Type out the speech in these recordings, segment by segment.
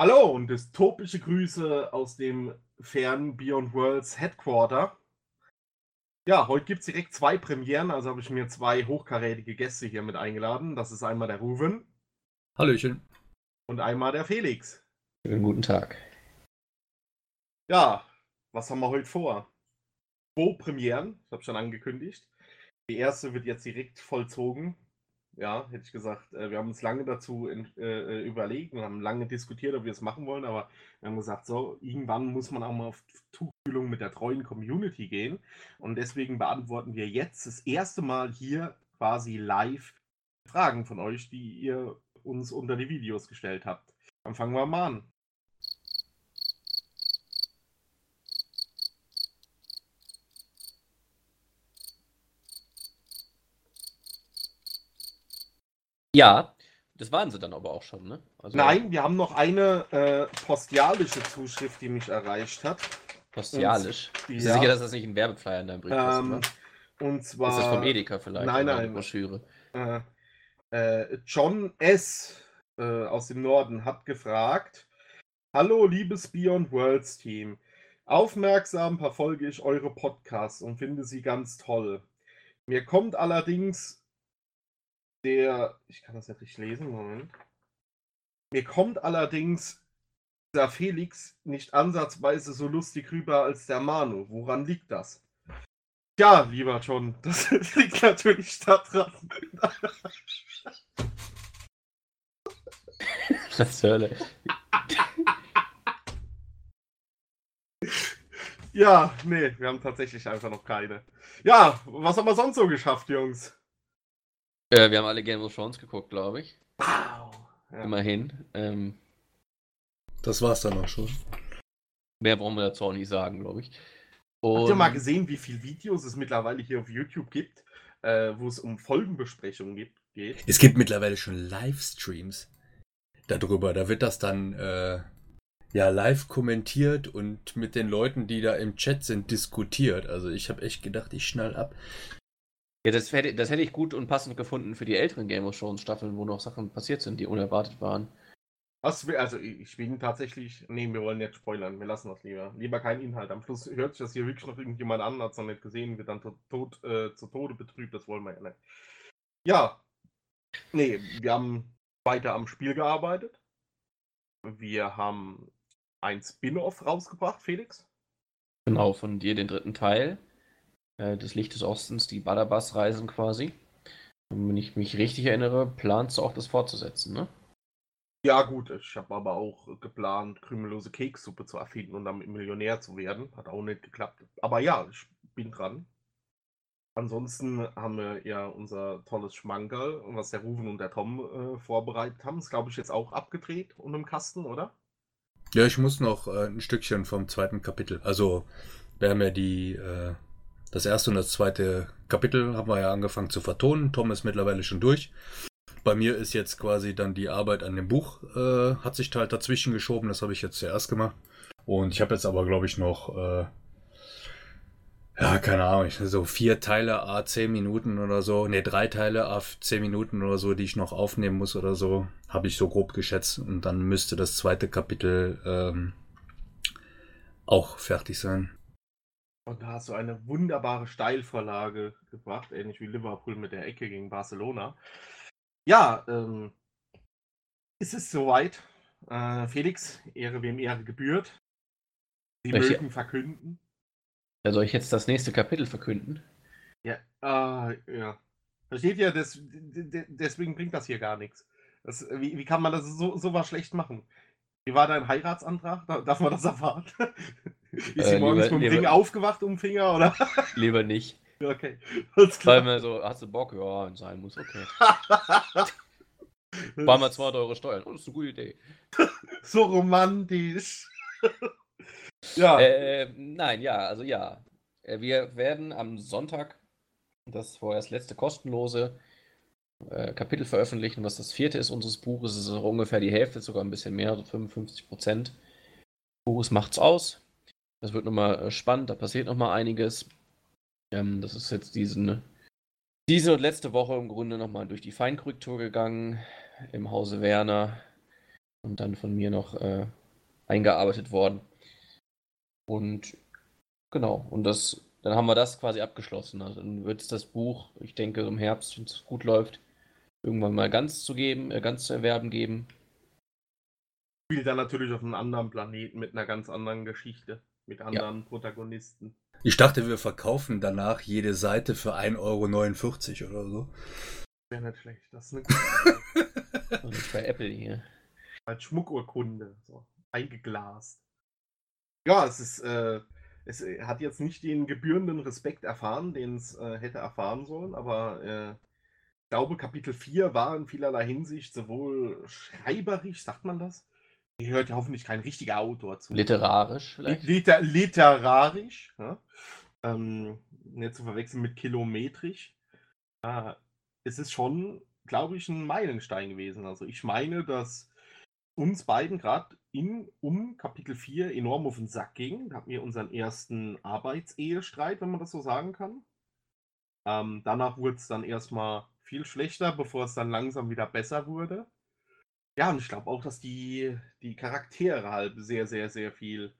Hallo und dystopische Grüße aus dem fernen Beyond Worlds Headquarter. Ja, heute gibt es direkt zwei Premieren, also habe ich mir zwei hochkarätige Gäste hier mit eingeladen. Das ist einmal der Ruven. Hallöchen. Und einmal der Felix. Schönen guten Tag. Ja, was haben wir heute vor? Zwei Premieren, das habe ich schon angekündigt. Die erste wird jetzt direkt vollzogen ja, hätte ich gesagt. Äh, wir haben uns lange dazu in, äh, äh, überlegt und haben lange diskutiert, ob wir es machen wollen, aber wir haben gesagt, so, irgendwann muss man auch mal auf Tuchfühlung mit der treuen Community gehen. Und deswegen beantworten wir jetzt das erste Mal hier quasi live Fragen von euch, die ihr uns unter die Videos gestellt habt. Dann fangen wir mal an. Ja, das waren sie dann aber auch schon, ne? Also, Nein, wir haben noch eine äh, postialische Zuschrift, die mich erreicht hat. Postialisch? Und, Bist du ja. sicher, dass das nicht ein Werbeflyer in deinem Brief ähm, ist? Und zwar. Ist das vom Edeka vielleicht? Nein, nein. Broschüre. Äh, äh, John S. Äh, aus dem Norden hat gefragt: Hallo, liebes Beyond Worlds Team. Aufmerksam verfolge ich eure Podcasts und finde sie ganz toll. Mir kommt allerdings der, ich kann das nicht richtig lesen, Moment. Mir kommt allerdings der Felix nicht ansatzweise so lustig rüber als der Manu. Woran liegt das? Ja, lieber John, das liegt natürlich daran. Was Hölle. Ja, nee, wir haben tatsächlich einfach noch keine. Ja, was haben wir sonst so geschafft, Jungs? Äh, wir haben alle Game of Thrones geguckt, glaube ich. Wow. Ja. Immerhin. Ähm, das war's dann auch schon. Mehr brauchen wir dazu auch nicht sagen, glaube ich. Und... Habt ihr mal gesehen, wie viele Videos es mittlerweile hier auf YouTube gibt, äh, wo es um Folgenbesprechungen gibt, geht? Es gibt mittlerweile schon Livestreams darüber. Da wird das dann äh, ja live kommentiert und mit den Leuten, die da im Chat sind, diskutiert. Also ich habe echt gedacht, ich schnall ab. Ja, das hätte, das hätte ich gut und passend gefunden für die älteren Game of Thrones Staffeln, wo noch Sachen passiert sind, die unerwartet waren. Was, also ich bin tatsächlich, nee, wir wollen nicht spoilern, wir lassen das lieber. Lieber kein Inhalt. Am Schluss hört sich das hier wirklich noch irgendjemand an, hat es noch nicht gesehen, wird dann tot, äh, zu Tode betrübt, das wollen wir ja nicht. Ja, nee, wir haben weiter am Spiel gearbeitet. Wir haben ein Spin-off rausgebracht, Felix. Genau, von dir den dritten Teil. Äh, des Licht des Ostens, die Badabas-Reisen quasi. Und wenn ich mich richtig erinnere, planst du auch das fortzusetzen, ne? Ja, gut, ich habe aber auch geplant, krümellose Kekssuppe zu erfinden und damit Millionär zu werden. Hat auch nicht geklappt. Aber ja, ich bin dran. Ansonsten haben wir ja unser tolles Schmankerl, was der Ruven und der Tom äh, vorbereitet haben. Ist, glaube ich, jetzt auch abgedreht und im Kasten, oder? Ja, ich muss noch äh, ein Stückchen vom zweiten Kapitel. Also, wir haben ja die äh, das erste und das zweite Kapitel haben wir ja angefangen zu vertonen. Tom ist mittlerweile schon durch. Bei mir ist jetzt quasi dann die Arbeit an dem Buch, äh, hat sich halt dazwischen geschoben. Das habe ich jetzt zuerst gemacht. Und ich habe jetzt aber, glaube ich, noch, äh, ja, keine Ahnung, so vier Teile a 10 Minuten oder so. Ne, drei Teile a 10 Minuten oder so, die ich noch aufnehmen muss oder so. Habe ich so grob geschätzt. Und dann müsste das zweite Kapitel ähm, auch fertig sein. Und da hast du eine wunderbare Steilvorlage gebracht, ähnlich wie Liverpool mit der Ecke gegen Barcelona. Ja, ähm, ist es soweit. Äh, Felix, Ehre wem Ehre gebührt. Sie Welche? mögen verkünden. Ja, soll ich jetzt das nächste Kapitel verkünden? Ja, äh, ja. Versteht ihr, das, deswegen bringt das hier gar nichts. Das, wie, wie kann man das so, so was schlecht machen? Wie war dein Heiratsantrag? Darf man das erfahren? Ist sie äh, morgens mit dem Ring aufgewacht um den Finger, oder? Lieber nicht. Okay. Weil mir so, hast du Bock? Ja, sein muss, okay. War mal 200 Euro Steuern. Oh, das ist eine gute Idee. so romantisch. ja. Äh, nein, ja, also ja. Äh, wir werden am Sonntag das vorerst letzte kostenlose äh, Kapitel veröffentlichen, was das vierte ist unseres Buches. Es ist ungefähr die Hälfte, sogar ein bisschen mehr, so 55 Prozent. Buches macht's aus. Das wird nochmal äh, spannend, da passiert nochmal einiges. Ähm, das ist jetzt diesen, diese und letzte Woche im Grunde nochmal durch die Feinkorrektur gegangen im Hause Werner. und dann von mir noch äh, eingearbeitet worden. Und genau, und das, dann haben wir das quasi abgeschlossen. Also dann wird es das Buch, ich denke, im Herbst, wenn es gut läuft, irgendwann mal ganz zu geben, äh, ganz zu erwerben geben. Spielt dann natürlich auf einem anderen Planeten mit einer ganz anderen Geschichte, mit anderen ja. Protagonisten. Ich dachte, wir verkaufen danach jede Seite für 1,49 Euro oder so. Wäre nicht schlecht. Das ist eine gute Und nicht bei Apple hier. Als Schmuckurkunde. So, eingeglast. Ja, es ist. Äh, es hat jetzt nicht den gebührenden Respekt erfahren, den es äh, hätte erfahren sollen, aber äh, ich glaube, Kapitel 4 war in vielerlei Hinsicht sowohl schreiberisch, sagt man das? Hier hört ja hoffentlich kein richtiger Autor zu. Literarisch vielleicht? Liter literarisch, ja? ähm, nicht zu verwechseln mit kilometrisch. Äh, es ist schon, glaube ich, ein Meilenstein gewesen. Also ich meine, dass uns beiden gerade in um Kapitel 4 enorm auf den Sack ging. Da hatten wir unseren ersten Arbeitsehestreit, wenn man das so sagen kann. Ähm, danach wurde es dann erstmal viel schlechter, bevor es dann langsam wieder besser wurde. Ja, und ich glaube auch, dass die, die Charaktere halt sehr, sehr, sehr viel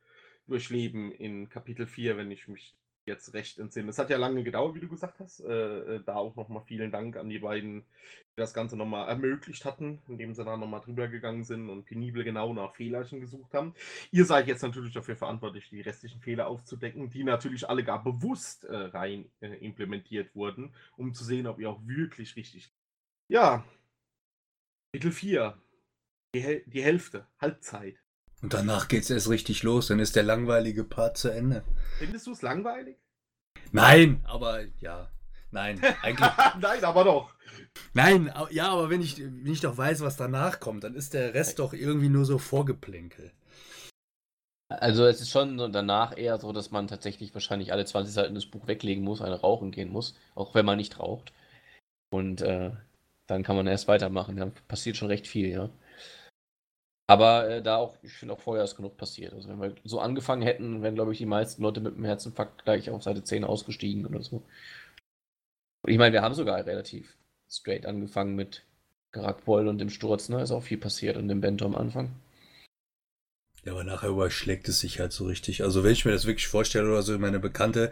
durchleben in Kapitel 4, wenn ich mich jetzt recht entsinne. Es hat ja lange gedauert, wie du gesagt hast. Äh, äh da auch nochmal vielen Dank an die beiden, die das Ganze nochmal ermöglicht hatten, indem sie da nochmal drüber gegangen sind und penibel genau nach Fehlerchen gesucht haben. Ihr seid jetzt natürlich dafür verantwortlich, die restlichen Fehler aufzudecken, die natürlich alle gar bewusst äh, rein äh, implementiert wurden, um zu sehen, ob ihr auch wirklich richtig. Ja, Kapitel 4. Die, die Hälfte, Halbzeit. Und danach geht es erst richtig los, dann ist der langweilige Part zu Ende. Findest du es langweilig? Nein, aber ja. Nein, eigentlich. Nein, aber doch. Nein, ja, aber wenn ich, wenn ich doch weiß, was danach kommt, dann ist der Rest doch irgendwie nur so Vorgeplänkel. Also es ist schon danach eher so, dass man tatsächlich wahrscheinlich alle 20 Seiten des Buch weglegen muss, eine rauchen gehen muss, auch wenn man nicht raucht. Und äh, dann kann man erst weitermachen. Dann passiert schon recht viel, ja. Aber äh, da auch, ich finde auch vorher ist genug passiert. Also wenn wir so angefangen hätten, wären, glaube ich, die meisten Leute mit dem Herzinfarkt gleich auf Seite 10 ausgestiegen oder so. Und ich meine, wir haben sogar relativ straight angefangen mit Garakpol und dem Sturz, ne? Ist auch viel passiert und dem Bento am Anfang. Ja, aber nachher überschlägt es sich halt so richtig. Also wenn ich mir das wirklich vorstelle oder so, meine Bekannte,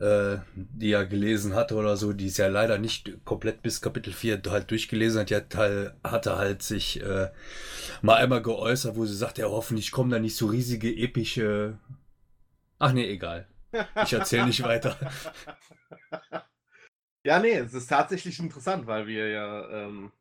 äh, die ja gelesen hatte oder so, die ist ja leider nicht komplett bis Kapitel 4 halt durchgelesen hat, die hat, halt, hatte halt sich äh, mal einmal geäußert, wo sie sagt, ja hoffentlich kommen da nicht so riesige, epische... Ach nee, egal. Ich erzähle nicht weiter. Ja, nee, es ist tatsächlich interessant, weil wir ja ähm,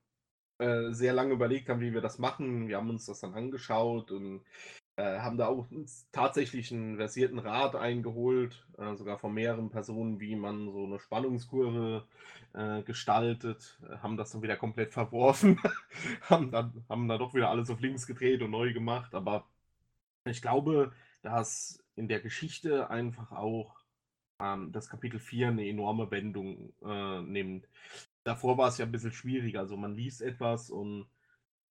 äh, sehr lange überlegt haben, wie wir das machen. Wir haben uns das dann angeschaut und äh, haben da auch tatsächlich einen versierten Rat eingeholt, äh, sogar von mehreren Personen, wie man so eine Spannungskurve äh, gestaltet, äh, haben das dann wieder komplett verworfen, haben, dann, haben dann doch wieder alles auf links gedreht und neu gemacht, aber ich glaube, dass in der Geschichte einfach auch ähm, das Kapitel 4 eine enorme Wendung äh, nimmt. Davor war es ja ein bisschen schwieriger, also man liest etwas und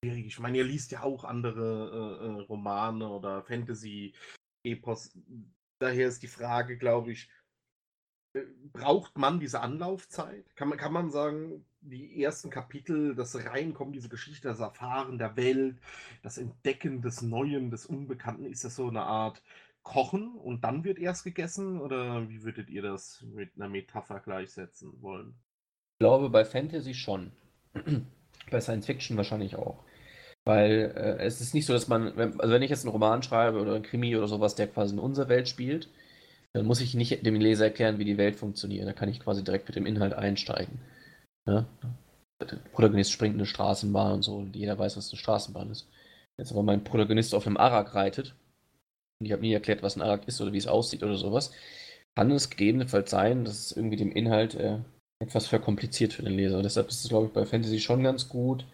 schwierig. Ich meine, ihr liest ja auch andere äh, äh, Romane oder Fantasy-Epos. Daher ist die Frage, glaube ich, äh, braucht man diese Anlaufzeit? Kann man, kann man sagen, die ersten Kapitel, das Reinkommen, diese Geschichte, das Erfahren der Welt, das Entdecken des Neuen, des Unbekannten, ist das so eine Art Kochen und dann wird erst gegessen? Oder wie würdet ihr das mit einer Metapher gleichsetzen wollen? Ich glaube, bei Fantasy schon. bei Science Fiction wahrscheinlich auch. Weil äh, es ist nicht so, dass man, wenn, also wenn ich jetzt einen Roman schreibe oder ein Krimi oder sowas, der quasi in unserer Welt spielt, dann muss ich nicht dem Leser erklären, wie die Welt funktioniert. Da kann ich quasi direkt mit dem Inhalt einsteigen. Ja? Der Protagonist springt in eine Straßenbahn und so und jeder weiß, was eine Straßenbahn ist. Jetzt aber mein Protagonist auf einem Arak reitet und ich habe nie erklärt, was ein Arak ist oder wie es aussieht oder sowas, kann es gegebenenfalls sein, dass es irgendwie dem Inhalt äh, etwas verkompliziert für den Leser. Deshalb ist es, glaube ich, bei Fantasy schon ganz gut,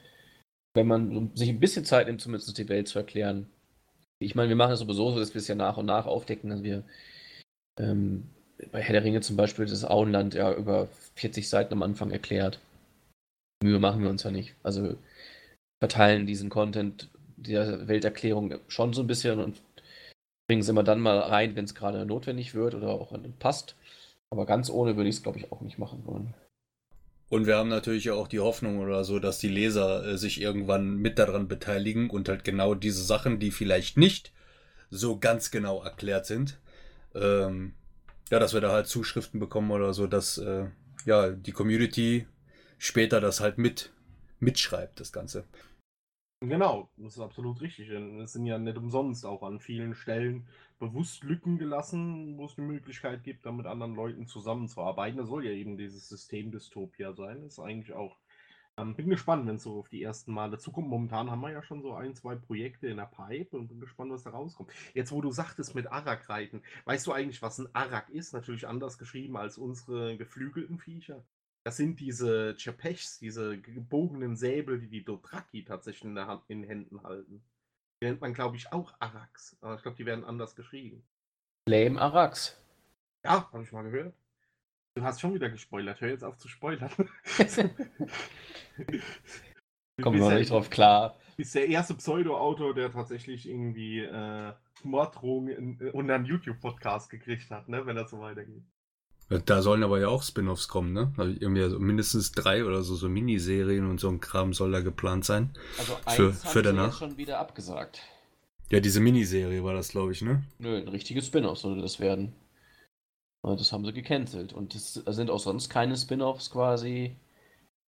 wenn man sich ein bisschen Zeit nimmt, zumindest die Welt zu erklären. Ich meine, wir machen es sowieso so, dass wir es ja nach und nach aufdecken, dass wir ähm, bei Herr der Ringe zum Beispiel das Auenland ja über 40 Seiten am Anfang erklärt. Mühe machen wir uns ja nicht. Also verteilen diesen Content der Welterklärung schon so ein bisschen und bringen es immer dann mal rein, wenn es gerade notwendig wird oder auch passt. Aber ganz ohne würde ich es, glaube ich, auch nicht machen wollen. Und wir haben natürlich auch die Hoffnung oder so, dass die Leser äh, sich irgendwann mit daran beteiligen und halt genau diese Sachen, die vielleicht nicht so ganz genau erklärt sind, ähm, ja, dass wir da halt Zuschriften bekommen oder so, dass äh, ja die Community später das halt mit mitschreibt, das Ganze. Genau, das ist absolut richtig. Es sind ja nicht umsonst auch an vielen Stellen bewusst Lücken gelassen, wo es die Möglichkeit gibt, da mit anderen Leuten zusammenzuarbeiten. Das soll ja eben dieses System Dystopia sein. Das ist eigentlich auch. Ähm, bin gespannt, wenn es so auf die ersten Mal dazukommt. Momentan haben wir ja schon so ein, zwei Projekte in der Pipe und bin gespannt, was da rauskommt. Jetzt, wo du sagtest mit Arak-Reiten, weißt du eigentlich, was ein Arak ist? Natürlich anders geschrieben als unsere geflügelten Viecher. Das sind diese Chapechs, diese gebogenen Säbel, die die Dothraki tatsächlich in, Hand, in Händen halten. Die nennt man, glaube ich, auch Arax. Aber ich glaube, die werden anders geschrieben. Flame Arax. Ja, habe ich mal gehört. Du hast schon wieder gespoilert. Hör jetzt auf zu spoilern. Kommen wir nicht drauf klar. Du bist der erste Pseudo-Autor, der tatsächlich irgendwie äh, Morddrohungen unter einem YouTube-Podcast gekriegt hat, ne, wenn das so weitergeht. Da sollen aber ja auch Spin-offs kommen, ne? Also irgendwie so mindestens drei oder so, so Miniserien und so ein Kram soll da geplant sein. Also eins für, für danach. schon wieder abgesagt. Ja, diese Miniserie war das, glaube ich, ne? Nö, ein richtiges Spin-off sollte das werden. Das haben sie gecancelt. Und es sind auch sonst keine Spin-offs quasi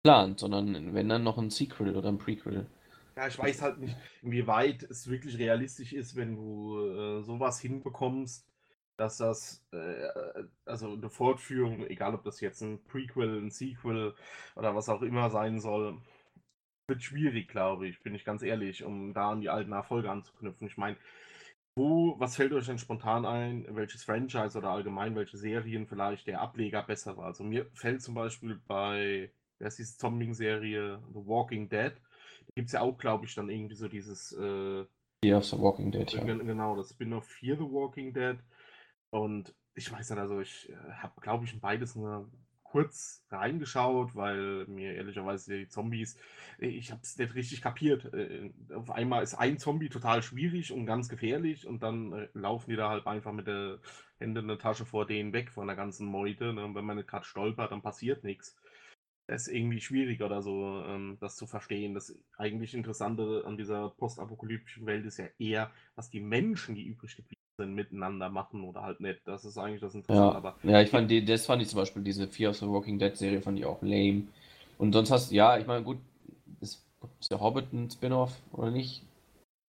geplant, sondern wenn dann noch ein Sequel oder ein Prequel. Ja, ich weiß halt nicht, inwieweit es wirklich realistisch ist, wenn du äh, sowas hinbekommst dass das, äh, also eine Fortführung, egal ob das jetzt ein Prequel, ein Sequel oder was auch immer sein soll, wird schwierig, glaube ich, bin ich ganz ehrlich, um da an die alten Erfolge anzuknüpfen. Ich meine, wo, was fällt euch denn spontan ein, welches Franchise oder allgemein welche Serien vielleicht der Ableger besser war? Also mir fällt zum Beispiel bei, wer ist diese Zombie-Serie, The Walking Dead, da gibt es ja auch, glaube ich, dann irgendwie so dieses äh, Fear of the Walking Dead, ja. Genau, das Spin-off Fear the Walking Dead und ich weiß nicht, also ich äh, habe, glaube ich, in beides nur kurz reingeschaut, weil mir ehrlicherweise die Zombies, äh, ich habe es nicht richtig kapiert. Äh, auf einmal ist ein Zombie total schwierig und ganz gefährlich und dann laufen die da halt einfach mit der Hände in der Tasche vor denen weg von der ganzen Meute. Ne? Und wenn man gerade stolpert, dann passiert nichts. Das ist irgendwie schwierig oder so, ähm, das zu verstehen. Das eigentlich Interessante an dieser postapokalyptischen Welt ist ja eher, was die Menschen, die übrig geblieben miteinander machen oder halt nicht. Das ist eigentlich das Interessante. Ja, aber ja ich fand die, das fand ich zum Beispiel, diese Fear of the Walking Dead Serie fand ich auch lame. Und sonst hast du, ja, ich meine, gut, ist, ist der Hobbit ein Spin-off oder nicht?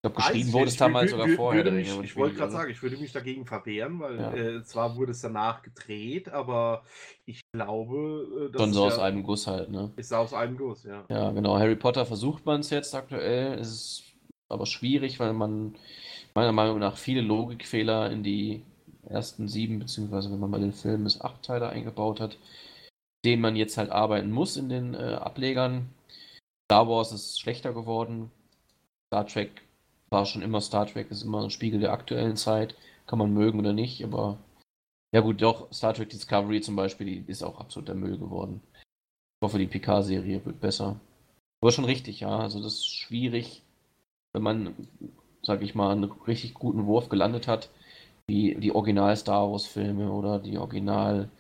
Ich glaube, geschrieben wurde es damals sogar vorher. Mich, ich wollte gerade sagen, ich würde mich dagegen verwehren, weil ja. äh, zwar wurde es danach gedreht, aber ich glaube, äh, das Schon so aus ja, einem Guss halt, ne? Ist aus einem Guss, ja. Ja, genau. Harry Potter versucht man es jetzt aktuell. Es ist aber schwierig, weil man meiner Meinung nach viele Logikfehler in die ersten sieben, beziehungsweise wenn man mal den Film bis acht Teile eingebaut hat, den man jetzt halt arbeiten muss in den äh, Ablegern. Star Wars ist schlechter geworden. Star Trek war schon immer Star Trek, ist immer ein Spiegel der aktuellen Zeit. Kann man mögen oder nicht, aber ja gut, doch, Star Trek Discovery zum Beispiel, die ist auch absoluter Müll geworden. Ich hoffe, die PK-Serie wird besser. Aber schon richtig, ja. Also das ist schwierig, wenn man sag ich mal, einen richtig guten Wurf gelandet hat, wie die Original Star Wars Filme oder die Original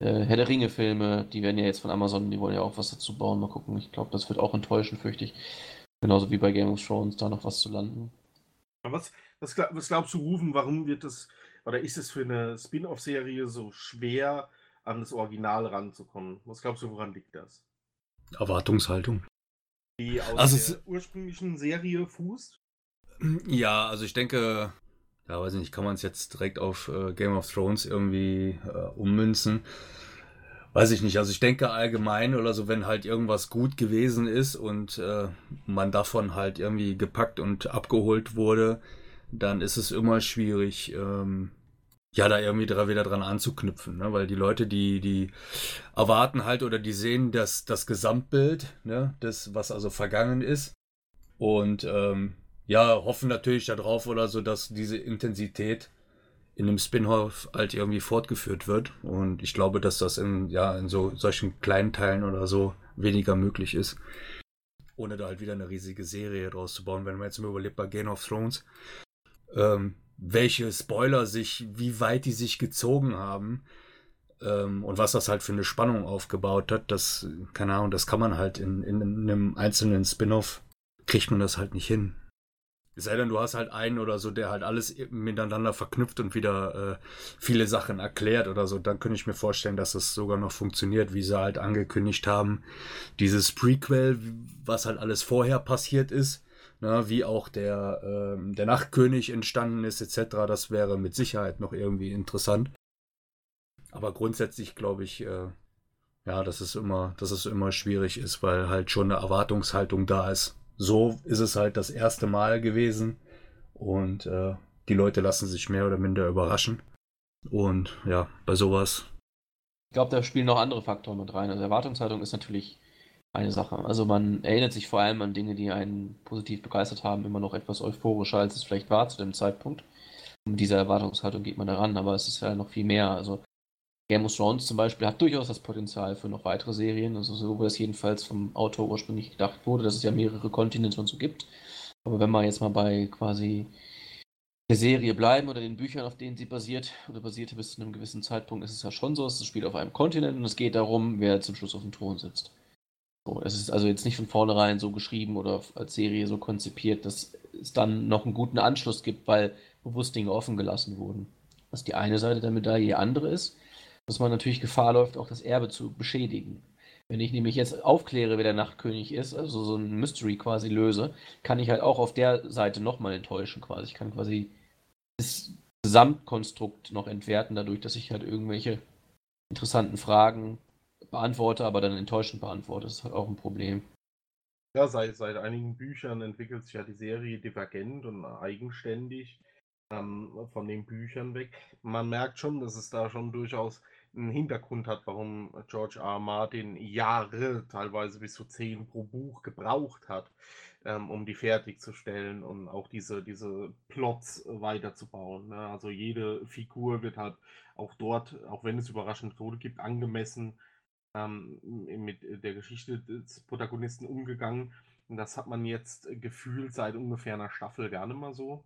äh, Herr der Ringe Filme, die werden ja jetzt von Amazon, die wollen ja auch was dazu bauen. Mal gucken, ich glaube, das wird auch enttäuschen, fürchte ich. Genauso wie bei Game of Thrones, da noch was zu landen. Was, was, was glaubst du, Rufen, warum wird das, oder ist es für eine Spin-off-Serie so schwer, an das Original ranzukommen? Was glaubst du, woran liegt das? Erwartungshaltung. Die aus also der ursprünglichen Serie fußt? Ja, also ich denke, ja, weiß nicht, kann man es jetzt direkt auf äh, Game of Thrones irgendwie äh, ummünzen? Weiß ich nicht. Also ich denke allgemein oder so, wenn halt irgendwas gut gewesen ist und äh, man davon halt irgendwie gepackt und abgeholt wurde, dann ist es immer schwierig, ähm, ja, da irgendwie wieder dran anzuknüpfen, ne? weil die Leute, die, die erwarten halt oder die sehen das, das Gesamtbild, ne? das, was also vergangen ist. Und ähm, ja, hoffen natürlich darauf oder so, dass diese Intensität in dem Spin-off halt irgendwie fortgeführt wird. Und ich glaube, dass das in, ja, in so solchen kleinen Teilen oder so weniger möglich ist. Ohne da halt wieder eine riesige Serie draus zu bauen. Wenn man jetzt mal überlebt bei Game of Thrones, ähm, welche Spoiler sich, wie weit die sich gezogen haben. Ähm, und was das halt für eine Spannung aufgebaut hat, das, keine Ahnung, das kann man halt in, in, in einem einzelnen Spin-off, kriegt man das halt nicht hin. Es sei denn, du hast halt einen oder so, der halt alles miteinander verknüpft und wieder äh, viele Sachen erklärt oder so. Dann könnte ich mir vorstellen, dass das sogar noch funktioniert, wie sie halt angekündigt haben. Dieses Prequel, was halt alles vorher passiert ist, na, ne, wie auch der, äh, der Nachtkönig entstanden ist, etc., das wäre mit Sicherheit noch irgendwie interessant. Aber grundsätzlich glaube ich, äh, ja, dass es immer, dass es immer schwierig ist, weil halt schon eine Erwartungshaltung da ist so ist es halt das erste Mal gewesen und äh, die Leute lassen sich mehr oder minder überraschen. Und ja, bei sowas. Ich glaube, da spielen noch andere Faktoren mit rein. Also Erwartungshaltung ist natürlich eine Sache. Also man erinnert sich vor allem an Dinge, die einen positiv begeistert haben, immer noch etwas euphorischer, als es vielleicht war zu dem Zeitpunkt. Mit dieser Erwartungshaltung geht man daran, aber es ist ja noch viel mehr. Also Game of Thrones zum Beispiel hat durchaus das Potenzial für noch weitere Serien, also so wie das jedenfalls vom Autor ursprünglich gedacht wurde, dass es ja mehrere Kontinente und so gibt. Aber wenn wir jetzt mal bei quasi der Serie bleiben oder den Büchern, auf denen sie basiert oder basierte bis zu einem gewissen Zeitpunkt, ist es ja schon so, es spielt auf einem Kontinent und es geht darum, wer zum Schluss auf dem Thron sitzt. So, es ist also jetzt nicht von vornherein so geschrieben oder als Serie so konzipiert, dass es dann noch einen guten Anschluss gibt, weil bewusst Dinge offen gelassen wurden. Was die eine Seite der Medaille, die andere ist, dass man natürlich Gefahr läuft, auch das Erbe zu beschädigen. Wenn ich nämlich jetzt aufkläre, wer der Nachtkönig ist, also so ein Mystery quasi löse, kann ich halt auch auf der Seite nochmal enttäuschen quasi. Ich kann quasi das Gesamtkonstrukt noch entwerten, dadurch, dass ich halt irgendwelche interessanten Fragen beantworte, aber dann enttäuschend beantworte. Das ist halt auch ein Problem. Ja, seit, seit einigen Büchern entwickelt sich ja die Serie divergent und eigenständig ähm, von den Büchern weg. Man merkt schon, dass es da schon durchaus einen Hintergrund hat, warum George R. Martin Jahre, teilweise bis zu zehn pro Buch gebraucht hat, ähm, um die fertigzustellen und auch diese, diese Plots weiterzubauen. Ne? Also jede Figur wird halt auch dort, auch wenn es überraschende Tode gibt, angemessen ähm, mit der Geschichte des Protagonisten umgegangen. Und das hat man jetzt gefühlt seit ungefähr einer Staffel gar nicht mehr so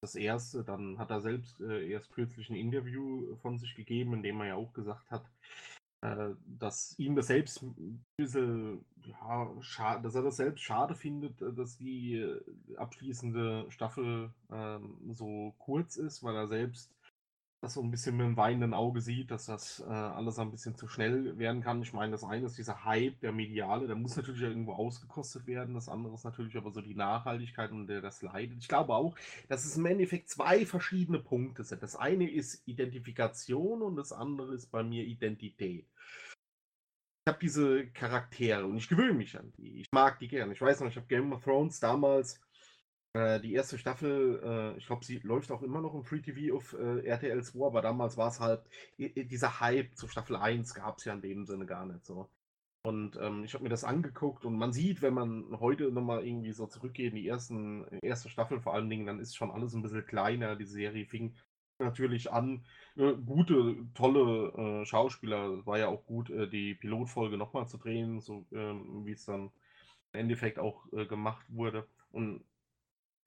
das erste. Dann hat er selbst äh, erst kürzlich ein Interview von sich gegeben, in dem er ja auch gesagt hat, äh, dass ihm das selbst ein bisschen, ja, dass er das selbst schade findet, äh, dass die äh, abschließende Staffel ähm, so kurz ist, weil er selbst das so ein bisschen mit dem weinenden Auge sieht, dass das äh, alles ein bisschen zu schnell werden kann. Ich meine, das eine ist dieser Hype, der mediale, der muss natürlich irgendwo ausgekostet werden. Das andere ist natürlich aber so die Nachhaltigkeit und der das leidet. Ich glaube auch, dass es im Endeffekt zwei verschiedene Punkte sind. Das eine ist Identifikation und das andere ist bei mir Identität. Ich habe diese Charaktere und ich gewöhne mich an die. Ich mag die gerne. Ich weiß noch, ich habe Game of Thrones damals äh, die erste Staffel, äh, ich glaube, sie läuft auch immer noch im Free TV auf äh, RTL 2, aber damals war es halt, dieser Hype zur Staffel 1 gab es ja in dem Sinne gar nicht so. Und ähm, ich habe mir das angeguckt und man sieht, wenn man heute nochmal irgendwie so zurückgeht in die ersten, erste Staffel vor allen Dingen, dann ist schon alles ein bisschen kleiner. Die Serie fing natürlich an. Äh, gute, tolle äh, Schauspieler. War ja auch gut, äh, die Pilotfolge nochmal zu drehen, so ähm, wie es dann im Endeffekt auch äh, gemacht wurde. Und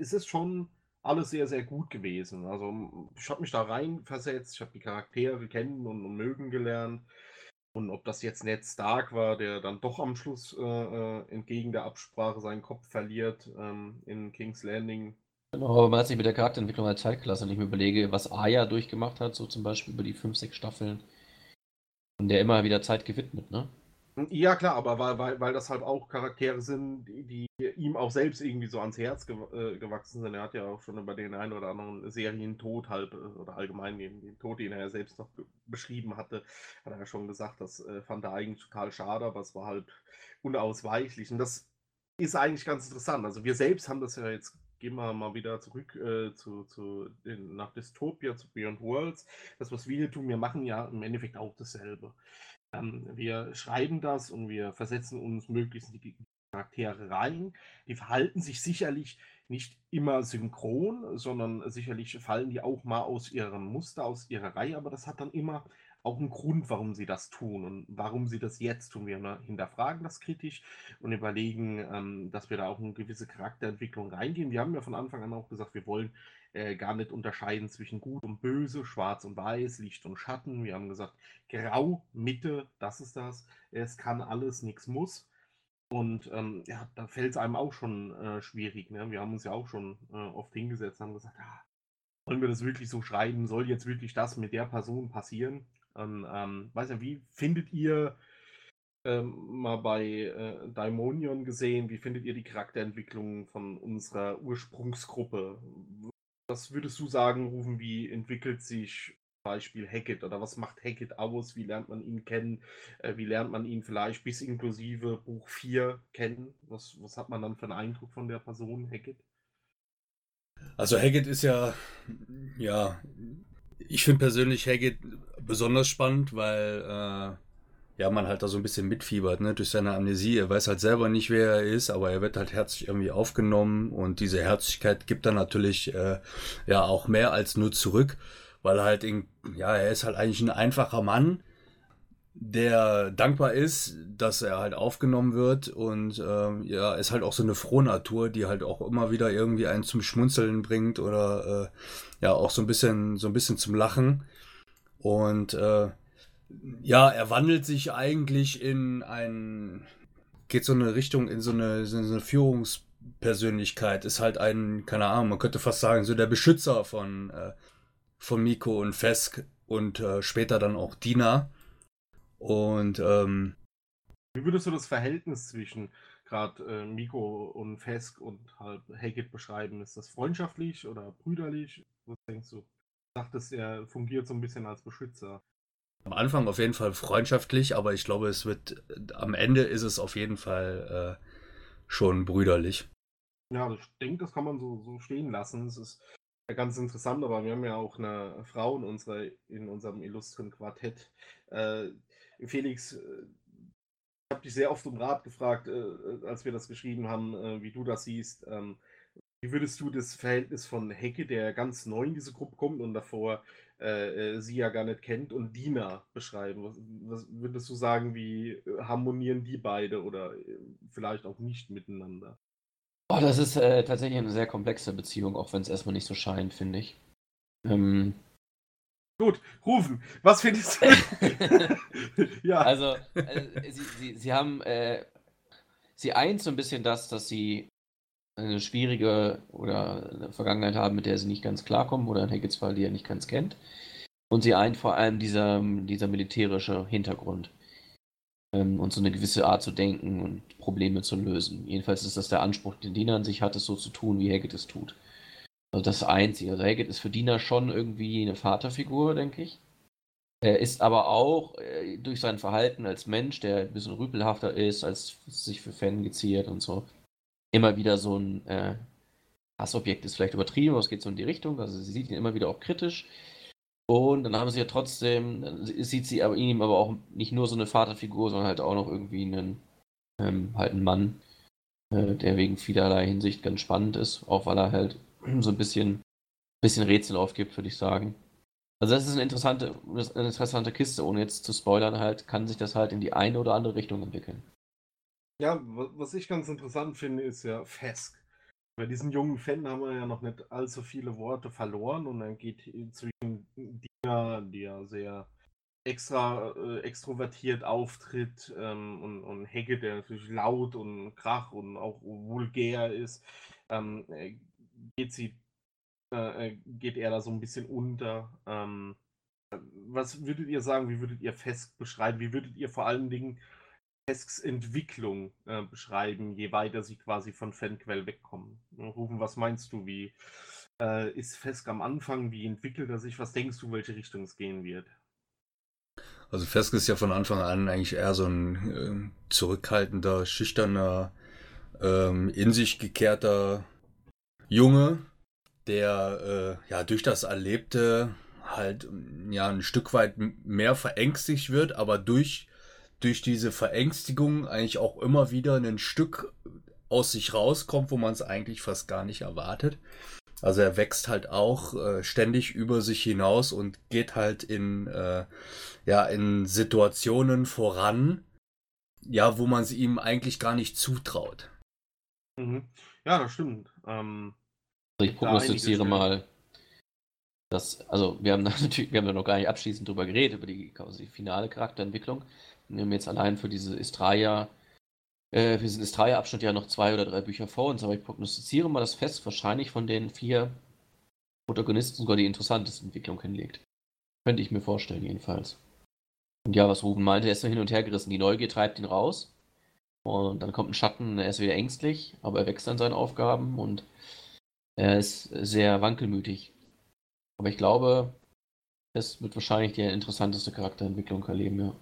ist es schon alles sehr, sehr gut gewesen. Also ich habe mich da reinversetzt, ich habe die Charaktere kennen und, und, mögen gelernt. Und ob das jetzt Ned Stark war, der dann doch am Schluss äh, äh, entgegen der Absprache seinen Kopf verliert ähm, in King's Landing. Genau, aber man sich mit der Charakterentwicklung der Zeitklasse nicht mehr überlege, was Aya durchgemacht hat, so zum Beispiel über die 5, 6 Staffeln. Und der immer wieder Zeit gewidmet, ne? Ja, klar, aber weil, weil, weil das halt auch Charaktere sind, die, die ihm auch selbst irgendwie so ans Herz ge äh, gewachsen sind. Er hat ja auch schon über den einen oder anderen Serientod halb, äh, oder allgemein den, den Tod, den er ja selbst noch beschrieben hatte, hat er ja schon gesagt, das äh, fand er eigentlich total schade, aber es war halt unausweichlich. Und das ist eigentlich ganz interessant. Also wir selbst haben das ja jetzt gehen wir mal wieder zurück äh, zu, zu den, nach Dystopia, zu Beyond Worlds. Das, was wir hier tun, wir machen ja im Endeffekt auch dasselbe. Ähm, wir schreiben das und wir versetzen uns möglichst in die Charaktere rein. Die verhalten sich sicherlich nicht immer synchron, sondern sicherlich fallen die auch mal aus ihrem Muster, aus ihrer Reihe, aber das hat dann immer auch einen Grund, warum sie das tun und warum sie das jetzt tun. Wir hinterfragen das kritisch und überlegen, ähm, dass wir da auch eine gewisse Charakterentwicklung reingehen. Wir haben ja von Anfang an auch gesagt, wir wollen äh, gar nicht unterscheiden zwischen Gut und Böse, Schwarz und Weiß, Licht und Schatten. Wir haben gesagt, Grau, Mitte, das ist das. Es kann alles, nichts muss. Und ähm, ja, da fällt es einem auch schon äh, schwierig. Ne? Wir haben uns ja auch schon äh, oft hingesetzt und haben gesagt, ah, wollen wir das wirklich so schreiben? Soll jetzt wirklich das mit der Person passieren? Und, ähm, weiß ja, wie findet ihr ähm, mal bei äh, Daimonion gesehen, wie findet ihr die Charakterentwicklung von unserer Ursprungsgruppe? Was würdest du sagen, Rufen, wie entwickelt sich Beispiel Hackett oder was macht Hackett aus? Wie lernt man ihn kennen? Äh, wie lernt man ihn vielleicht bis inklusive Buch 4 kennen? Was, was hat man dann für einen Eindruck von der Person Hackett? Also Hackett ist ja, ja, ich finde persönlich Hackett besonders spannend, weil äh, ja, man halt da so ein bisschen mitfiebert, ne, durch seine Amnesie. Er weiß halt selber nicht, wer er ist, aber er wird halt herzlich irgendwie aufgenommen und diese Herzlichkeit gibt dann natürlich äh, ja auch mehr als nur zurück weil halt in, ja, er ist halt eigentlich ein einfacher Mann, der dankbar ist, dass er halt aufgenommen wird und ähm, ja, ist halt auch so eine Frohnatur, die halt auch immer wieder irgendwie einen zum Schmunzeln bringt oder äh, ja auch so ein bisschen so ein bisschen zum Lachen und äh, ja, er wandelt sich eigentlich in ein geht so eine Richtung in so eine, so eine Führungspersönlichkeit, ist halt ein, keine Ahnung, man könnte fast sagen, so der Beschützer von, äh, von Miko und Fesk und äh, später dann auch Dina. Und ähm, wie würdest du das Verhältnis zwischen gerade äh, Miko und Fesk und halt Hackett beschreiben? Ist das freundschaftlich oder brüderlich? Was denkst du? Du sagtest, er fungiert so ein bisschen als Beschützer. Am Anfang auf jeden Fall freundschaftlich, aber ich glaube, es wird am Ende ist es auf jeden Fall äh, schon brüderlich. Ja, ich denke, das kann man so, so stehen lassen. Es ist ganz interessant, aber wir haben ja auch eine Frau in, unserer, in unserem illustren Quartett. Äh, Felix, äh, ich habe dich sehr oft um Rat gefragt, äh, als wir das geschrieben haben, äh, wie du das siehst. Ähm, wie würdest du das Verhältnis von Hecke, der ganz neu in diese Gruppe kommt und davor äh, äh, sie ja gar nicht kennt, und Dina beschreiben? Was, was, würdest du sagen, wie harmonieren die beide oder vielleicht auch nicht miteinander? Oh, das ist äh, tatsächlich eine sehr komplexe Beziehung, auch wenn es erstmal nicht so scheint, finde ich. Ähm, Gut, rufen. Was findest du? ja. Also, äh, sie, sie, sie haben, äh, sie eint so ein bisschen das, dass sie eine schwierige oder eine Vergangenheit haben, mit der sie nicht ganz klarkommen, oder in Hackets Fall, die er nicht ganz kennt. Und sie eint vor allem dieser, dieser militärische Hintergrund ähm, und so eine gewisse Art zu denken und Probleme zu lösen. Jedenfalls ist das der Anspruch, den Dina an sich hat, es so zu tun, wie Hackett es tut. Also das Einzige. Also Hackett ist für Dina schon irgendwie eine Vaterfigur, denke ich. Er ist aber auch äh, durch sein Verhalten als Mensch, der ein bisschen rüpelhafter ist, als sich für Fan geziert und so, immer wieder so ein äh, Hassobjekt ist vielleicht übertrieben, aber es geht so in die Richtung. Also sie sieht ihn immer wieder auch kritisch. Und dann haben sie ja trotzdem, sieht sie aber ihm aber auch nicht nur so eine Vaterfigur, sondern halt auch noch irgendwie einen, ähm, halt einen Mann, äh, der wegen vielerlei Hinsicht ganz spannend ist, auch weil er halt so ein bisschen, bisschen Rätsel aufgibt, würde ich sagen. Also das ist eine interessante, eine interessante Kiste, ohne jetzt zu spoilern halt, kann sich das halt in die eine oder andere Richtung entwickeln. Ja, was ich ganz interessant finde, ist ja Fesk. Bei diesen jungen Fan haben wir ja noch nicht allzu viele Worte verloren und dann geht zwischen Dina, die ja sehr extra äh, extrovertiert auftritt ähm, und, und Hecke, der natürlich laut und krach und auch vulgär ist, ähm, äh, geht sie äh, äh, geht er da so ein bisschen unter. Ähm, was würdet ihr sagen, wie würdet ihr fest beschreiben, wie würdet ihr vor allen Dingen Fesks Entwicklung äh, beschreiben, je weiter sie quasi von Fanquell wegkommen. Rufen, was meinst du, wie äh, ist Fesk am Anfang, wie entwickelt er sich, was denkst du, welche Richtung es gehen wird? Also Fesk ist ja von Anfang an eigentlich eher so ein äh, zurückhaltender, schüchterner, ähm, in sich gekehrter Junge, der äh, ja durch das Erlebte halt ja ein Stück weit mehr verängstigt wird, aber durch durch diese Verängstigung eigentlich auch immer wieder ein Stück aus sich rauskommt, wo man es eigentlich fast gar nicht erwartet. Also er wächst halt auch äh, ständig über sich hinaus und geht halt in, äh, ja, in Situationen voran, ja, wo man es ihm eigentlich gar nicht zutraut. Mhm. Ja, das stimmt. Ähm, ich prognostiziere mal, dass, also wir haben da natürlich, wir haben da noch gar nicht abschließend drüber geredet, über die quasi finale Charakterentwicklung. Wir haben jetzt allein für diese Istraya, äh, für diesen Istraya-Abschnitt ja noch zwei oder drei Bücher vor uns, aber ich prognostiziere mal das Fest wahrscheinlich von den vier Protagonisten sogar die interessanteste Entwicklung hinlegt. Könnte ich mir vorstellen, jedenfalls. Und ja, was Ruben meinte, er ist so hin und her gerissen. Die Neugier treibt ihn raus. Und dann kommt ein Schatten, er ist wieder ängstlich, aber er wächst an seinen Aufgaben und er ist sehr wankelmütig. Aber ich glaube, es wird wahrscheinlich die interessanteste Charakterentwicklung erleben, ja.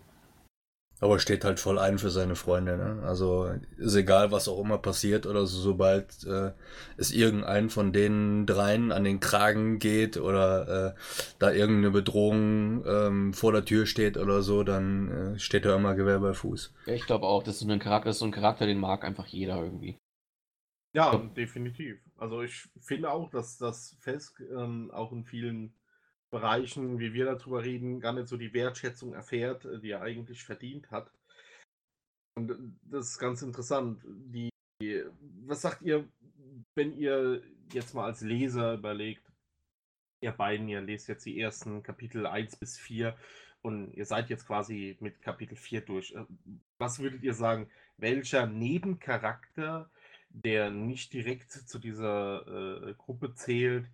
Aber steht halt voll ein für seine Freunde, ne? Also ist egal, was auch immer passiert oder so, sobald äh, es irgendeinen von den dreien an den Kragen geht oder äh, da irgendeine Bedrohung ähm, vor der Tür steht oder so, dann äh, steht er immer Gewehr bei Fuß. Ja, ich glaube auch, das ist, ein Charakter, das ist so ein Charakter, den mag einfach jeder irgendwie. Ja, ja. definitiv. Also ich finde auch, dass das Fest ähm, auch in vielen Bereichen, wie wir darüber reden, gar nicht so die Wertschätzung erfährt, äh, die er eigentlich verdient hat. Und äh, das ist ganz interessant. Die, was sagt ihr, wenn ihr jetzt mal als Leser überlegt, ihr beiden, ihr lest jetzt die ersten Kapitel 1 bis 4 und ihr seid jetzt quasi mit Kapitel 4 durch. Äh, was würdet ihr sagen, welcher Nebencharakter, der nicht direkt zu dieser äh, Gruppe zählt,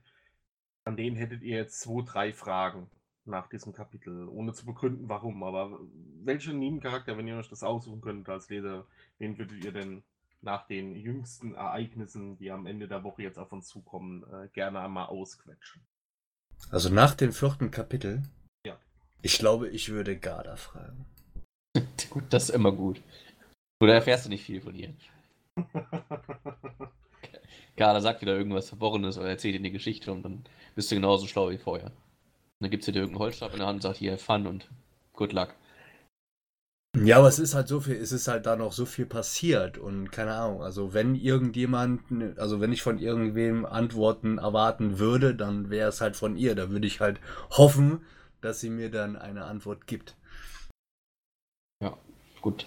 an den hättet ihr jetzt zwei, drei Fragen nach diesem Kapitel, ohne zu begründen, warum. Aber welchen Nebencharakter, wenn ihr euch das aussuchen könnt als Leser, wen würdet ihr denn nach den jüngsten Ereignissen, die am Ende der Woche jetzt auf uns zukommen, äh, gerne einmal ausquetschen? Also nach dem vierten Kapitel? Ja. Ich glaube, ich würde Garda fragen. gut, das ist immer gut. Oder erfährst du nicht viel von ihr? Garda sagt wieder irgendwas Verworrenes oder erzählt dir eine Geschichte und dann bist du genauso schlau wie vorher. Und dann gibt sie dir irgendeinen Holzstab in der Hand und sagt, hier, Fun und good luck. Ja, aber es ist halt so viel, es ist halt da noch so viel passiert und keine Ahnung, also wenn irgendjemand, also wenn ich von irgendwem Antworten erwarten würde, dann wäre es halt von ihr. Da würde ich halt hoffen, dass sie mir dann eine Antwort gibt. Ja, gut.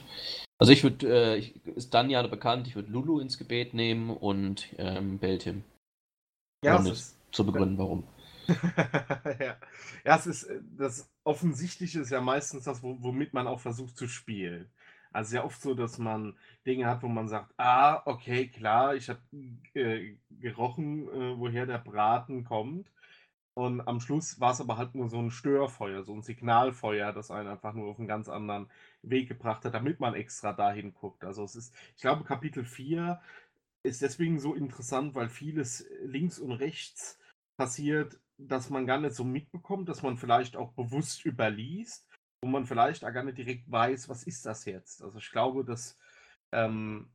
Also ich würde, äh, ist dann ja bekannt, ich würde Lulu ins Gebet nehmen und ähm, Beltim. Ja, es ist, zu begründen, warum. ja. ja, es ist äh, das Offensichtliche ist ja meistens das, womit man auch versucht zu spielen. Also ja oft so, dass man Dinge hat, wo man sagt, ah, okay, klar, ich habe äh, gerochen, äh, woher der Braten kommt. Und am Schluss war es aber halt nur so ein Störfeuer, so ein Signalfeuer, das einen einfach nur auf einen ganz anderen Weg gebracht hat, damit man extra dahin guckt. Also es ist, ich glaube, Kapitel 4 ist deswegen so interessant, weil vieles links und rechts passiert, dass man gar nicht so mitbekommt, dass man vielleicht auch bewusst überliest, wo man vielleicht auch gar nicht direkt weiß, was ist das jetzt. Also ich glaube, dass ähm,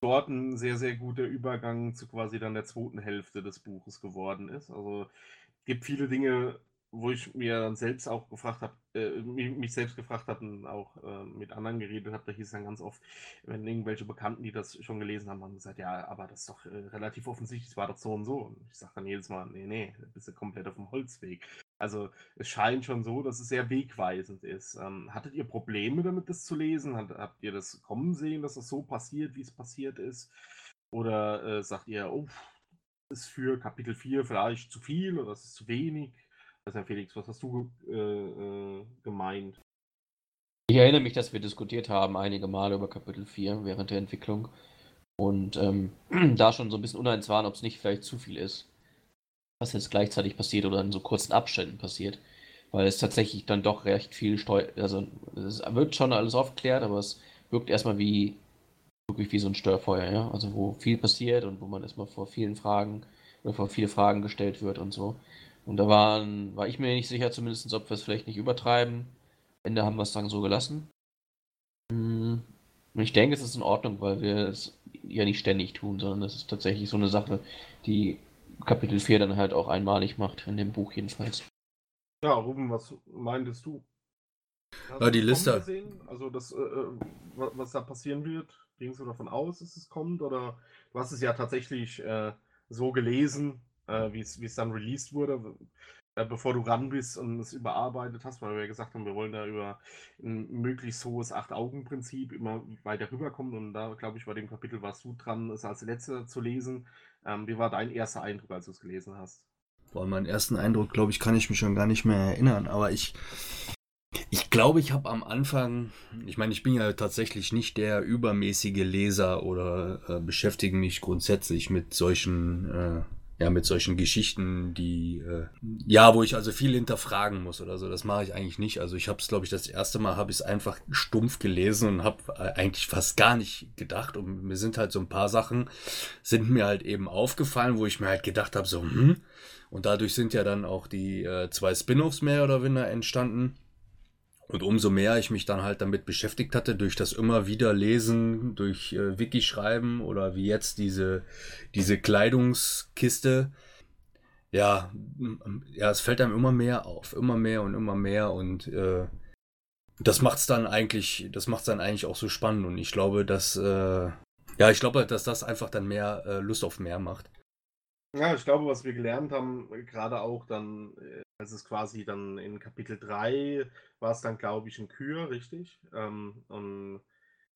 dort ein sehr, sehr guter Übergang zu quasi dann der zweiten Hälfte des Buches geworden ist. Also es gibt viele Dinge, wo ich mir dann selbst auch gefragt habe, äh, mich selbst gefragt habe und auch äh, mit anderen geredet habe, da hieß es dann ganz oft, wenn irgendwelche Bekannten, die das schon gelesen haben, haben gesagt, ja, aber das ist doch äh, relativ offensichtlich, es war doch so und so. Und ich sage dann jedes Mal, nee, nee, bist du komplett auf dem Holzweg. Also es scheint schon so, dass es sehr wegweisend ist. Ähm, hattet ihr Probleme damit, das zu lesen? Hat, habt ihr das kommen sehen, dass es so passiert, wie es passiert ist? Oder äh, sagt ihr, oh, ist für Kapitel 4 vielleicht zu viel oder ist es zu wenig? Also Herr Felix, was hast du äh, äh, gemeint? Ich erinnere mich, dass wir diskutiert haben einige Male über Kapitel 4 während der Entwicklung und ähm, da schon so ein bisschen uneins waren, ob es nicht vielleicht zu viel ist, was jetzt gleichzeitig passiert oder in so kurzen Abständen passiert, weil es tatsächlich dann doch recht viel Steu also es wird schon alles aufgeklärt, aber es wirkt erstmal wie wirklich wie so ein Störfeuer, ja, also wo viel passiert und wo man erstmal vor vielen Fragen oder vor viele Fragen gestellt wird und so. Und da waren, war ich mir nicht sicher, zumindest, ob wir es vielleicht nicht übertreiben. Am Ende haben wir es dann so gelassen. Hm, und ich denke, es ist in Ordnung, weil wir es ja nicht ständig tun, sondern es ist tatsächlich so eine Sache, die Kapitel 4 dann halt auch einmalig macht, in dem Buch jedenfalls. Ja, Ruben, was meintest du? Hast ja, die Liste. Gesehen? Also, das, äh, äh was da passieren wird, gingst du davon aus, dass es kommt? Oder du hast es ja tatsächlich äh, so gelesen, äh, wie es dann released wurde, bevor du ran bist und es überarbeitet hast, weil wir ja gesagt haben, wir wollen da über ein möglichst hohes Acht-Augen-Prinzip immer weiter rüberkommen. Und da, glaube ich, bei dem Kapitel warst du dran, es als letzter zu lesen. Ähm, wie war dein erster Eindruck, als du es gelesen hast? Boah, meinen ersten Eindruck, glaube ich, kann ich mich schon gar nicht mehr erinnern. Aber ich, ich glaube, ich habe am Anfang, ich meine, ich bin ja tatsächlich nicht der übermäßige Leser oder äh, beschäftige mich grundsätzlich mit solchen, äh, ja, mit solchen Geschichten, die, äh, ja, wo ich also viel hinterfragen muss oder so. Das mache ich eigentlich nicht. Also ich habe es, glaube ich, das erste Mal habe ich es einfach stumpf gelesen und habe äh, eigentlich fast gar nicht gedacht. Und mir sind halt so ein paar Sachen, sind mir halt eben aufgefallen, wo ich mir halt gedacht habe, so, hm, und dadurch sind ja dann auch die äh, zwei Spin-offs mehr oder weniger entstanden. Und umso mehr ich mich dann halt damit beschäftigt hatte, durch das immer wieder Lesen, durch äh, Wiki schreiben oder wie jetzt diese, diese Kleidungskiste, ja, ja, es fällt einem immer mehr auf, immer mehr und immer mehr und äh, das macht's dann eigentlich, das macht's dann eigentlich auch so spannend und ich glaube, dass, äh, ja, ich glaube, dass das einfach dann mehr äh, Lust auf mehr macht. Ja, ich glaube, was wir gelernt haben, gerade auch dann, äh, als es quasi dann in Kapitel 3 war es dann, glaube ich, in Kür, richtig? Ähm, und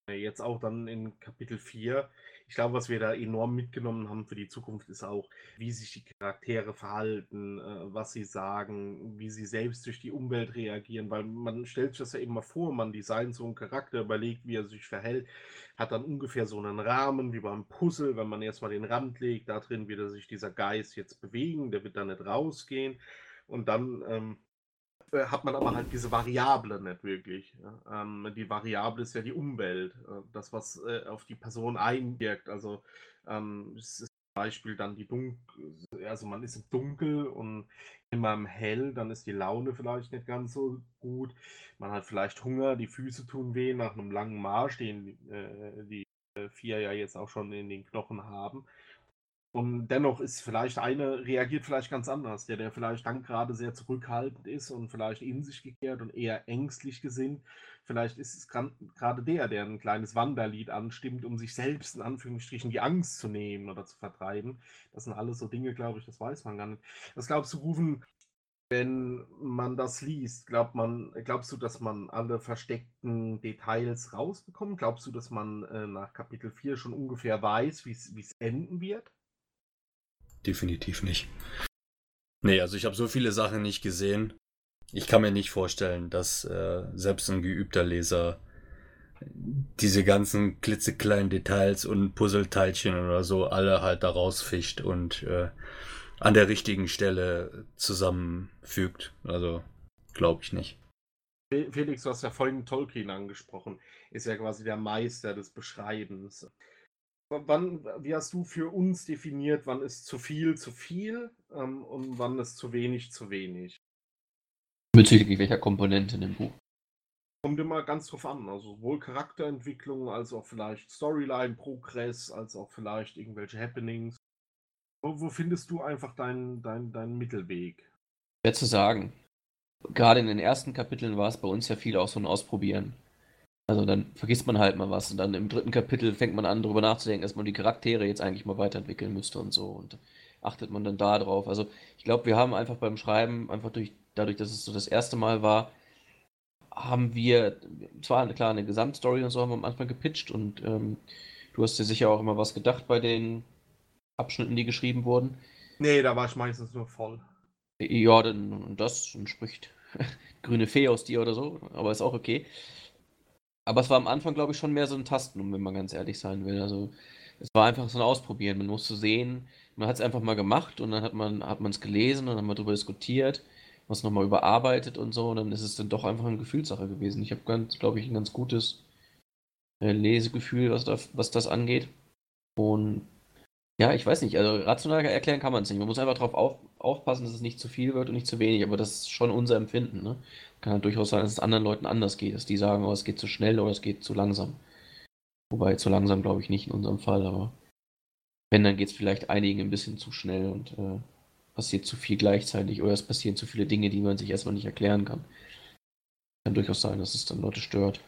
äh, jetzt auch dann in Kapitel 4. Ich glaube, was wir da enorm mitgenommen haben für die Zukunft, ist auch, wie sich die Charaktere verhalten, äh, was sie sagen, wie sie selbst durch die Umwelt reagieren, weil man stellt sich das ja immer vor, man designt so einen Charakter, überlegt, wie er sich verhält, hat dann ungefähr so einen Rahmen wie beim Puzzle, wenn man erstmal den Rand legt, da drin wird sich dieser Geist jetzt bewegen, der wird dann nicht rausgehen und dann ähm, äh, hat man aber halt diese Variable nicht wirklich. Ja. Ähm, die Variable ist ja die Umwelt, äh, das, was äh, auf die Person einwirkt. Also ähm, es ist zum Beispiel dann die Dunkel, also man ist im Dunkel und immer im Hell, dann ist die Laune vielleicht nicht ganz so gut. Man hat vielleicht Hunger, die Füße tun weh nach einem langen Marsch, den äh, die äh, vier ja jetzt auch schon in den Knochen haben. Und dennoch ist vielleicht eine, reagiert vielleicht ganz anders, der, der vielleicht dann gerade sehr zurückhaltend ist und vielleicht in sich gekehrt und eher ängstlich gesinnt. Vielleicht ist es gerade der, der ein kleines Wanderlied anstimmt, um sich selbst in Anführungsstrichen die Angst zu nehmen oder zu vertreiben. Das sind alles so Dinge, glaube ich, das weiß man gar nicht. Was glaubst du, Rufen, wenn man das liest, glaubt man, glaubst du, dass man alle versteckten Details rausbekommt? Glaubst du, dass man äh, nach Kapitel 4 schon ungefähr weiß, wie es enden wird? Definitiv nicht. Nee, also ich habe so viele Sachen nicht gesehen. Ich kann mir nicht vorstellen, dass äh, selbst ein geübter Leser diese ganzen klitzekleinen Details und Puzzleteilchen oder so alle halt da rausfischt und äh, an der richtigen Stelle zusammenfügt. Also glaube ich nicht. Felix, du hast ja vorhin Tolkien angesprochen, ist ja quasi der Meister des Beschreibens wann, wie hast du für uns definiert, wann ist zu viel zu viel ähm, und wann ist zu wenig zu wenig? Bezüglich welcher Komponente im Buch? Kommt immer ganz drauf an. Also sowohl Charakterentwicklung als auch vielleicht Storyline, Progress, als auch vielleicht irgendwelche Happenings. Wo, wo findest du einfach deinen dein, dein Mittelweg? Schwer zu sagen. Gerade in den ersten Kapiteln war es bei uns ja viel auch so ein Ausprobieren. Also dann vergisst man halt mal was und dann im dritten Kapitel fängt man an, darüber nachzudenken, dass man die Charaktere jetzt eigentlich mal weiterentwickeln müsste und so und achtet man dann da drauf. Also ich glaube, wir haben einfach beim Schreiben, einfach durch, dadurch, dass es so das erste Mal war, haben wir zwar eine klar eine Gesamtstory und so haben wir am Anfang gepitcht und ähm, du hast dir sicher auch immer was gedacht bei den Abschnitten, die geschrieben wurden. Nee, da war ich meistens nur voll. Ja, dann das spricht grüne Fee aus dir oder so, aber ist auch okay. Aber es war am Anfang, glaube ich, schon mehr so ein Tasten, wenn man ganz ehrlich sein will. Also es war einfach so ein Ausprobieren. Man musste sehen, man hat es einfach mal gemacht und dann hat man hat es gelesen und dann haben wir darüber diskutiert, was nochmal überarbeitet und so. Und dann ist es dann doch einfach eine Gefühlssache gewesen. Ich habe ganz, glaube ich, ein ganz gutes äh, Lesegefühl, was, da, was das angeht. Und ja, ich weiß nicht, also rational erklären kann man es nicht. Man muss einfach darauf auf, aufpassen, dass es nicht zu viel wird und nicht zu wenig, aber das ist schon unser Empfinden. Ne? Kann durchaus sein, dass es anderen Leuten anders geht, dass die sagen, oh, es geht zu schnell oder es geht zu langsam. Wobei zu langsam glaube ich nicht in unserem Fall, aber wenn, dann geht es vielleicht einigen ein bisschen zu schnell und äh, passiert zu viel gleichzeitig oder es passieren zu viele Dinge, die man sich erstmal nicht erklären kann. Kann durchaus sein, dass es dann Leute stört.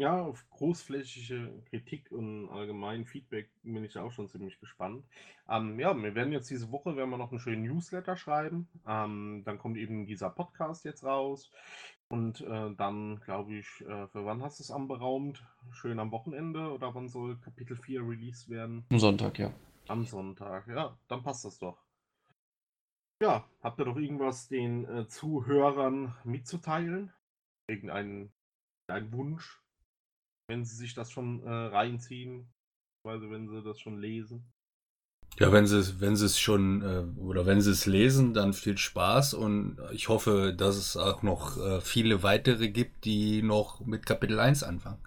Ja, auf großflächige Kritik und allgemein Feedback bin ich auch schon ziemlich gespannt. Ähm, ja, wir werden jetzt diese Woche werden wir noch einen schönen Newsletter schreiben. Ähm, dann kommt eben dieser Podcast jetzt raus. Und äh, dann, glaube ich, äh, für wann hast du es anberaumt? Schön am Wochenende oder wann soll Kapitel 4 released werden? Am Sonntag, ja. Am Sonntag, ja, dann passt das doch. Ja, habt ihr doch irgendwas den äh, Zuhörern mitzuteilen? Irgendeinen einen Wunsch? Wenn sie sich das schon äh, reinziehen, also wenn sie das schon lesen. Ja, wenn sie es, wenn es schon äh, oder wenn sie es lesen, dann viel Spaß und ich hoffe, dass es auch noch äh, viele weitere gibt, die noch mit Kapitel 1 anfangen.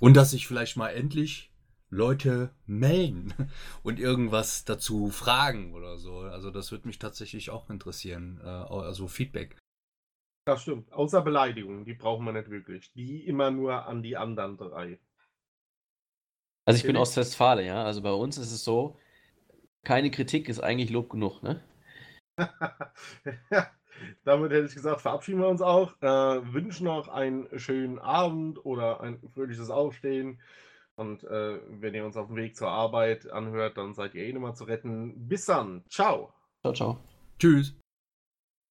Und dass sich vielleicht mal endlich Leute melden und irgendwas dazu fragen oder so. Also das würde mich tatsächlich auch interessieren, äh, also Feedback. Das stimmt. Außer Beleidigungen, die brauchen wir nicht wirklich. Die immer nur an die anderen drei. Also ich bin aus Westfalen, ja. Also bei uns ist es so, keine Kritik ist eigentlich Lob genug, ne? damit hätte ich gesagt, verabschieden wir uns auch. Äh, wünschen noch einen schönen Abend oder ein fröhliches Aufstehen. Und äh, wenn ihr uns auf dem Weg zur Arbeit anhört, dann seid ihr eh nicht mal zu retten. Bis dann. Ciao. Ciao, ciao. Tschüss.